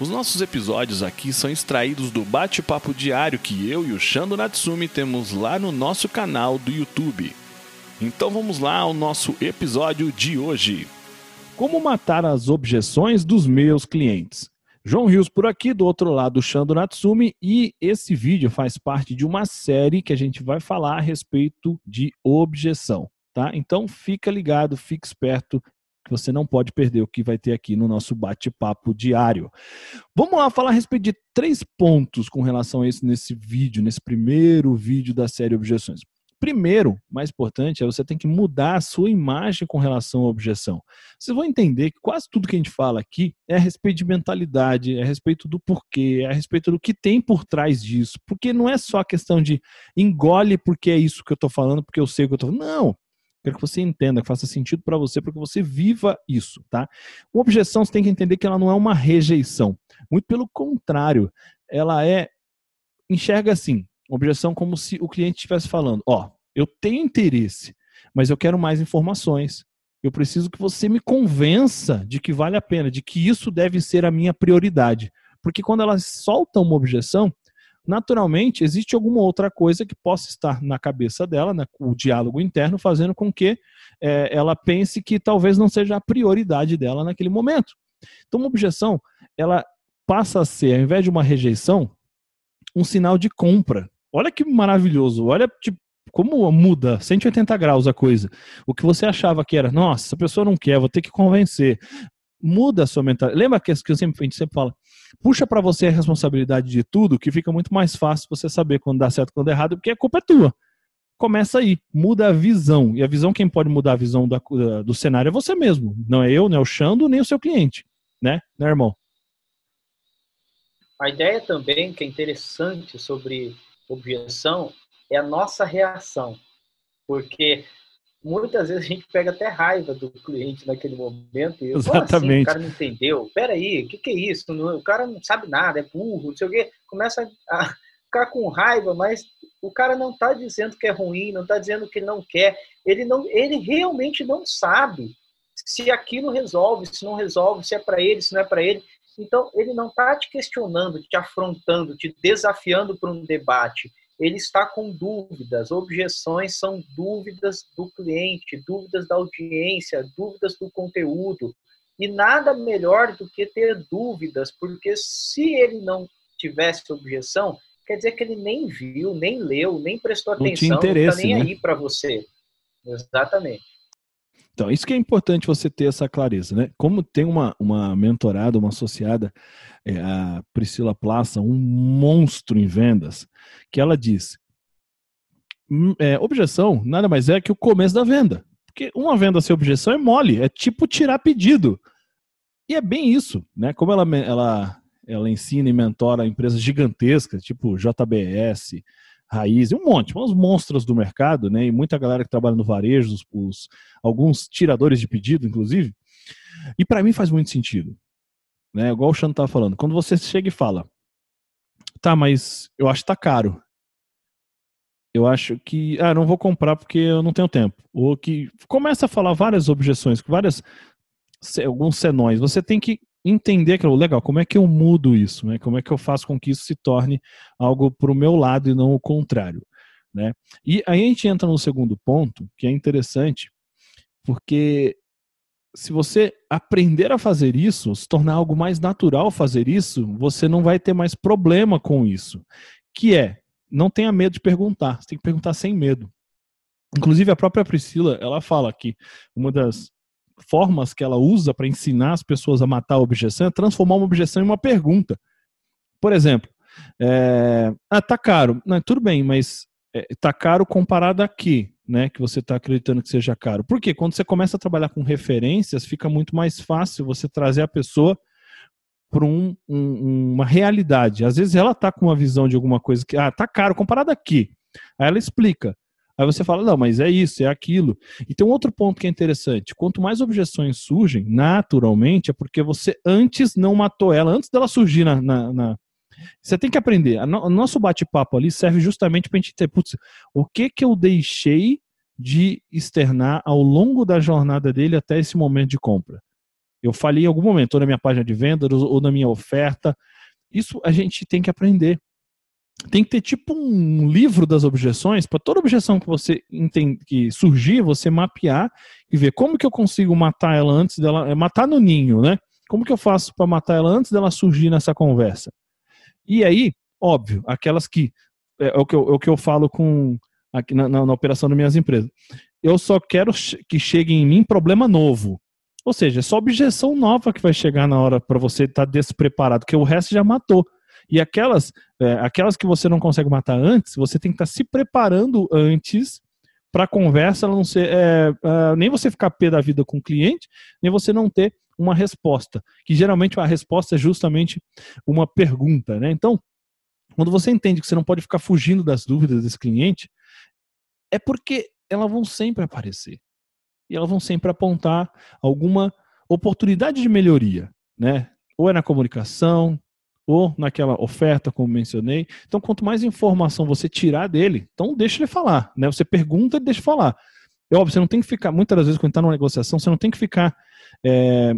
Os nossos episódios aqui são extraídos do bate-papo diário que eu e o Shando Natsumi temos lá no nosso canal do YouTube. Então vamos lá ao nosso episódio de hoje. Como matar as objeções dos meus clientes? João Rios por aqui, do outro lado, Shando Natsumi, e esse vídeo faz parte de uma série que a gente vai falar a respeito de objeção, tá? Então fica ligado, fique esperto, você não pode perder o que vai ter aqui no nosso bate-papo diário. Vamos lá falar a respeito de três pontos com relação a isso nesse vídeo, nesse primeiro vídeo da série Objeções. Primeiro, mais importante, é você tem que mudar a sua imagem com relação à objeção. Vocês vão entender que quase tudo que a gente fala aqui é a respeito de mentalidade, é a respeito do porquê, é a respeito do que tem por trás disso. Porque não é só a questão de engole porque é isso que eu estou falando, porque eu sei o que eu estou falando. Não, Quero que você entenda, que faça sentido para você, para que você viva isso, tá? Uma objeção, você tem que entender que ela não é uma rejeição. Muito pelo contrário, ela é enxerga assim, objeção como se o cliente estivesse falando, ó, oh, eu tenho interesse, mas eu quero mais informações. Eu preciso que você me convença de que vale a pena, de que isso deve ser a minha prioridade. Porque quando ela solta uma objeção, naturalmente existe alguma outra coisa que possa estar na cabeça dela, né, o diálogo interno, fazendo com que é, ela pense que talvez não seja a prioridade dela naquele momento. Então, uma objeção, ela passa a ser, ao invés de uma rejeição, um sinal de compra. Olha que maravilhoso, olha tipo, como muda 180 graus a coisa. O que você achava que era, nossa, essa pessoa não quer, vou ter que convencer muda a sua mentalidade. Lembra que, eu sempre, a gente sempre fala, puxa para você a responsabilidade de tudo, que fica muito mais fácil você saber quando dá certo quando dá errado, porque a culpa é tua. Começa aí, muda a visão. E a visão, quem pode mudar a visão da, do cenário é você mesmo. Não é eu, não é o Xando, nem o seu cliente. Né, né irmão? A ideia também que é interessante sobre objeção é a nossa reação. Porque muitas vezes a gente pega até raiva do cliente naquele momento. E, Exatamente. Assim, o cara não entendeu. Peraí, o que, que é isso? O cara não sabe nada, é burro, não sei o quê. Começa a ficar com raiva, mas o cara não está dizendo que é ruim, não está dizendo que não quer. Ele, não, ele realmente não sabe se aquilo resolve, se não resolve, se é para ele, se não é para ele. Então, ele não está te questionando, te afrontando, te desafiando para um debate ele está com dúvidas. Objeções são dúvidas do cliente, dúvidas da audiência, dúvidas do conteúdo. E nada melhor do que ter dúvidas, porque se ele não tivesse objeção, quer dizer que ele nem viu, nem leu, nem prestou atenção, não, não está nem né? aí para você. Exatamente. Então, isso que é importante você ter essa clareza, né? Como tem uma, uma mentorada, uma associada, é, a Priscila Plaça, um monstro em vendas, que ela diz: hum, é, objeção nada mais é que o começo da venda. Porque uma venda sem objeção é mole, é tipo tirar pedido. E é bem isso, né? Como ela, ela, ela ensina e mentora empresas gigantescas, tipo JBS, Raiz, um monte, uns monstros do mercado, né? E muita galera que trabalha no varejo, os, os alguns tiradores de pedido, inclusive. E para mim faz muito sentido. Né? Igual o Xan estava falando. Quando você chega e fala, tá, mas eu acho que tá caro. Eu acho que, ah, não vou comprar porque eu não tenho tempo. Ou que começa a falar várias objeções, várias alguns senões. Você tem que entender aquilo, legal, como é que eu mudo isso, né? Como é que eu faço com que isso se torne algo para o meu lado e não o contrário, né? E aí a gente entra no segundo ponto, que é interessante, porque se você aprender a fazer isso, se tornar algo mais natural fazer isso, você não vai ter mais problema com isso. Que é, não tenha medo de perguntar, você tem que perguntar sem medo. Inclusive a própria Priscila, ela fala que uma das formas que ela usa para ensinar as pessoas a matar a objeção é transformar uma objeção em uma pergunta. Por exemplo, é, ah, tá caro. Não, tudo bem, mas é, tá caro comparado a quê? Né, que você está acreditando que seja caro. Porque quando você começa a trabalhar com referências, fica muito mais fácil você trazer a pessoa para um, um, uma realidade. Às vezes ela está com uma visão de alguma coisa que ah, tá caro comparado a quê? Aí ela explica. Aí você fala, não, mas é isso, é aquilo. E tem um outro ponto que é interessante. Quanto mais objeções surgem, naturalmente, é porque você antes não matou ela, antes dela surgir na. na, na... Você tem que aprender. O nosso bate-papo ali serve justamente para a gente ter, putz, o que que eu deixei de externar ao longo da jornada dele até esse momento de compra? Eu falei em algum momento, ou na minha página de vendas, ou na minha oferta. Isso a gente tem que aprender tem que ter tipo um livro das objeções para toda objeção que você entende, que surgir, você mapear e ver como que eu consigo matar ela antes dela, é matar no ninho, né? Como que eu faço para matar ela antes dela surgir nessa conversa? E aí, óbvio, aquelas que é, é o que eu, é o que eu falo com aqui na, na, na operação das minhas empresas. Eu só quero que chegue em mim problema novo. Ou seja, é só objeção nova que vai chegar na hora para você estar tá despreparado, que o resto já matou. E aquelas, é, aquelas que você não consegue matar antes, você tem que estar tá se preparando antes para a conversa não ser é, é, nem você ficar pé da vida com o cliente, nem você não ter uma resposta. Que geralmente a resposta é justamente uma pergunta, né? Então, quando você entende que você não pode ficar fugindo das dúvidas desse cliente, é porque elas vão sempre aparecer. E elas vão sempre apontar alguma oportunidade de melhoria, né? Ou é na comunicação, ou naquela oferta, como mencionei. Então, quanto mais informação você tirar dele, então deixa ele falar, né? Você pergunta deixa falar. É óbvio, você não tem que ficar, muitas das vezes, quando está numa negociação, você não tem que ficar é,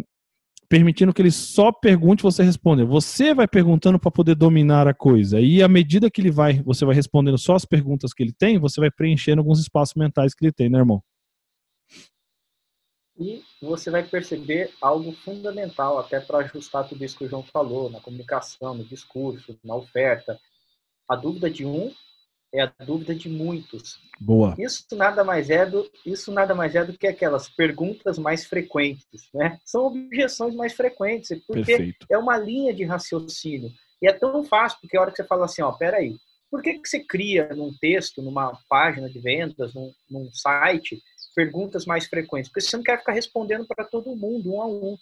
permitindo que ele só pergunte e você responda. Você vai perguntando para poder dominar a coisa. E à medida que ele vai, você vai respondendo só as perguntas que ele tem, você vai preenchendo alguns espaços mentais que ele tem, né, irmão? E você vai perceber algo fundamental até para ajustar tudo isso que o João falou, na comunicação, no discurso, na oferta. A dúvida de um é a dúvida de muitos. Boa. Isso nada mais é do, isso nada mais é do que aquelas perguntas mais frequentes, né? São objeções mais frequentes, porque Perfeito. é uma linha de raciocínio. E é tão fácil, porque a hora que você fala assim, ó, peraí, por que, que você cria num texto, numa página de vendas, num, num site, perguntas mais frequentes, porque você não quer ficar respondendo para todo mundo, um a um.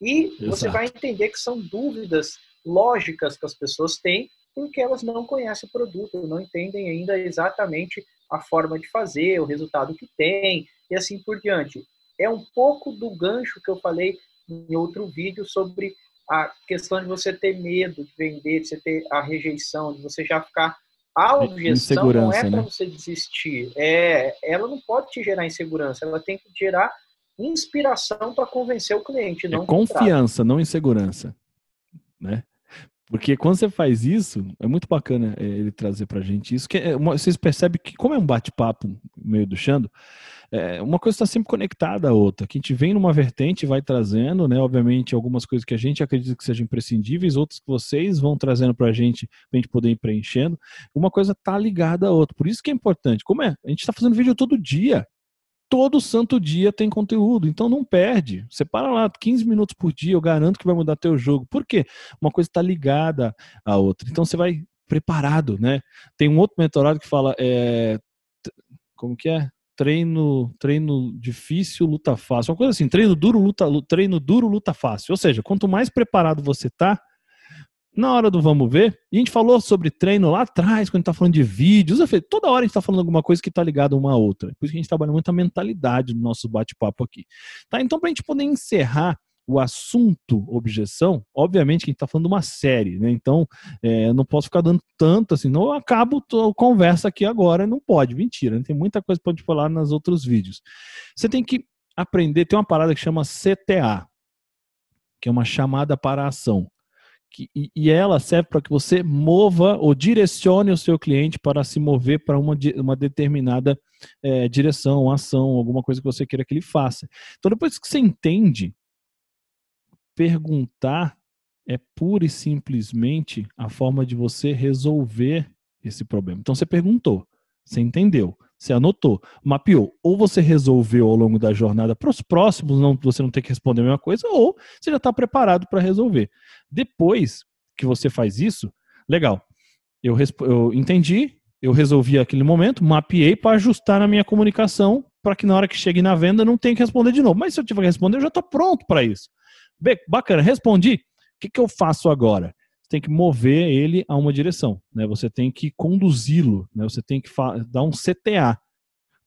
E Exato. você vai entender que são dúvidas lógicas que as pessoas têm, porque elas não conhecem o produto, não entendem ainda exatamente a forma de fazer, o resultado que tem, e assim por diante. É um pouco do gancho que eu falei em outro vídeo sobre a questão de você ter medo de vender, de você ter a rejeição, de você já ficar a objeção não é para né? você desistir. É, ela não pode te gerar insegurança, ela tem que gerar inspiração para convencer o cliente. Não é confiança, não insegurança. Né? Porque quando você faz isso, é muito bacana é, ele trazer para gente isso. Que é uma, vocês percebem que, como é um bate-papo meio do Xando, é, uma coisa está sempre conectada à outra. Que a gente vem numa vertente vai trazendo, né? Obviamente, algumas coisas que a gente acredita que sejam imprescindíveis, outras que vocês vão trazendo para a gente, para a gente poder ir preenchendo. Uma coisa está ligada à outra. Por isso que é importante. Como é? A gente está fazendo vídeo todo dia. Todo santo dia tem conteúdo, então não perde. Você para lá 15 minutos por dia, eu garanto que vai mudar teu jogo. Por quê? Uma coisa está ligada à outra. Então você vai preparado, né? Tem um outro mentorado que fala, é, como que é? treino, treino difícil, luta fácil. Uma coisa assim, treino duro, luta, treino duro, luta fácil. Ou seja, quanto mais preparado você tá, na hora do vamos ver, a gente falou sobre treino lá atrás, quando a gente tá falando de vídeos, toda hora a gente tá falando alguma coisa que tá ligada uma a outra. Por isso que a gente trabalha muito a mentalidade no nosso bate-papo aqui. Tá? Então, pra gente poder encerrar o assunto objeção, obviamente que a gente está falando de uma série, né? Então, é, não posso ficar dando tanto assim, não acabo a conversa aqui agora, não pode, mentira, né? tem muita coisa para te falar nos outros vídeos. Você tem que aprender, tem uma parada que chama CTA, que é uma chamada para a ação. Que, e, e ela serve para que você mova ou direcione o seu cliente para se mover para uma, uma determinada é, direção, ação, alguma coisa que você queira que ele faça. Então, depois que você entende perguntar é pura e simplesmente a forma de você resolver esse problema. Então você perguntou, você entendeu, você anotou, mapeou. Ou você resolveu ao longo da jornada para os próximos, não, você não tem que responder a mesma coisa, ou você já está preparado para resolver. Depois que você faz isso, legal. Eu, eu entendi, eu resolvi aquele momento, mapeei para ajustar na minha comunicação para que na hora que chegue na venda não tenha que responder de novo. Mas se eu tiver que responder, eu já estou pronto para isso. Bacana, respondi. O que, que eu faço agora? você tem que mover ele a uma direção, né? Você tem que conduzi-lo, né? Você tem que dar um CTA.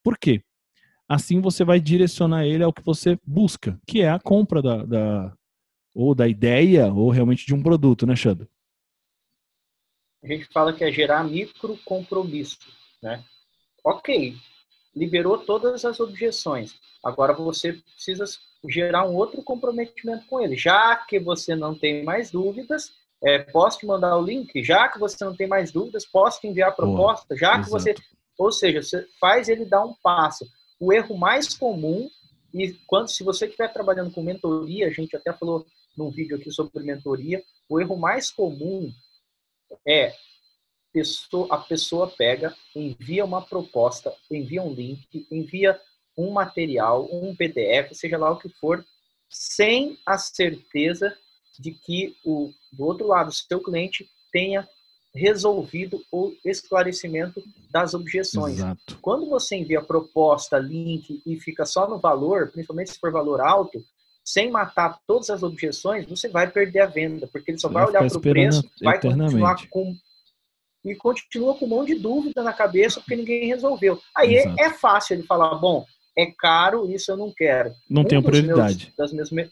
Por quê? Assim você vai direcionar ele ao que você busca, que é a compra da, da ou da ideia ou realmente de um produto, né, Xando? A gente fala que é gerar micro compromisso, né? Ok, liberou todas as objeções. Agora você precisa gerar um outro comprometimento com ele. Já que você não tem mais dúvidas, é, posso te mandar o link? Já que você não tem mais dúvidas, posso te enviar a proposta? Já que exato. você. Ou seja, você faz ele dar um passo. O erro mais comum, e quando se você estiver trabalhando com mentoria, a gente até falou num vídeo aqui sobre mentoria, o erro mais comum é a pessoa pega, envia uma proposta, envia um link, envia um material, um PDF, seja lá o que for, sem a certeza de que o do outro lado, o seu cliente tenha resolvido o esclarecimento das objeções. Exato. Quando você envia proposta, link e fica só no valor, principalmente se for valor alto, sem matar todas as objeções, você vai perder a venda, porque ele só vai, vai olhar para o preço, vai continuar com e continua com um monte de dúvida na cabeça porque ninguém resolveu. Aí é, é, fácil ele falar, bom, é caro, isso eu não quero. Não um tenho prioridade. Meus, das minhas,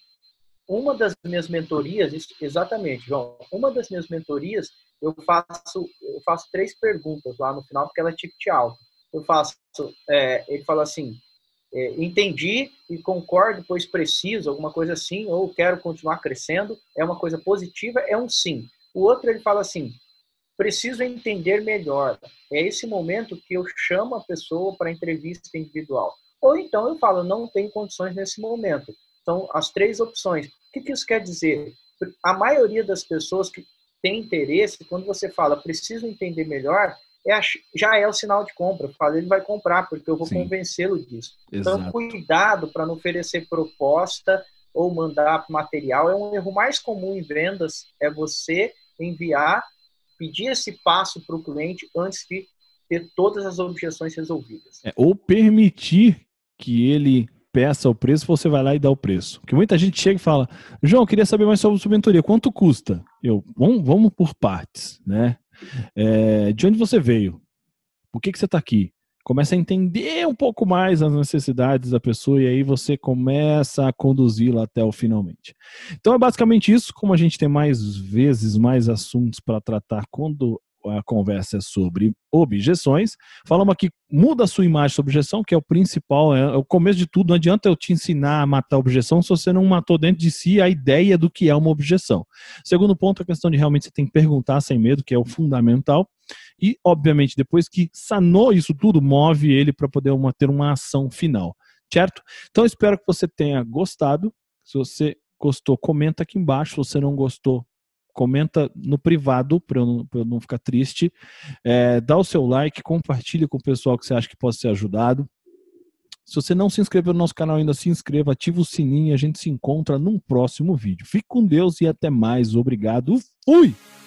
uma das minhas mentorias, exatamente, João, uma das minhas mentorias, eu faço, eu faço três perguntas lá no final, porque ela é ticket alto. Eu faço, é, ele fala assim, é, entendi e concordo, pois preciso, alguma coisa assim, ou quero continuar crescendo, é uma coisa positiva, é um sim. O outro, ele fala assim, preciso entender melhor. É esse momento que eu chamo a pessoa para entrevista individual. Ou então eu falo, não tenho condições nesse momento. Então, as três opções. O que, que isso quer dizer? A maioria das pessoas que tem interesse, quando você fala, preciso entender melhor, é, já é o sinal de compra. Fala, ele vai comprar, porque eu vou convencê-lo disso. Então, Exato. Então, cuidado para não oferecer proposta ou mandar material. É um erro mais comum em vendas, é você enviar pedir esse passo para o cliente antes de ter todas as objeções resolvidas. É, ou permitir que ele peça o preço, você vai lá e dá o preço. Porque muita gente chega e fala, João, queria saber mais sobre sua mentoria, quanto custa? Eu, vamos, vamos por partes, né? É, de onde você veio? Por que, que você está aqui? Começa a entender um pouco mais as necessidades da pessoa e aí você começa a conduzi-la até o finalmente. Então é basicamente isso. Como a gente tem mais vezes mais assuntos para tratar quando a conversa é sobre objeções. Falamos aqui, muda a sua imagem sobre objeção, que é o principal, é, é, o começo de tudo. Não adianta eu te ensinar a matar a objeção se você não matou dentro de si a ideia do que é uma objeção. Segundo ponto, a questão de realmente você tem que perguntar sem medo, que é o fundamental. E, obviamente, depois que sanou isso tudo, move ele para poder uma, ter uma ação final. Certo? Então, espero que você tenha gostado. Se você gostou, comenta aqui embaixo. Se você não gostou, comenta no privado para eu, eu, não ficar triste. É, dá o seu like, compartilhe com o pessoal que você acha que pode ser ajudado. Se você não se inscreveu no nosso canal ainda, se inscreva, ativa o sininho e a gente se encontra num próximo vídeo. Fique com Deus e até mais. Obrigado. Fui!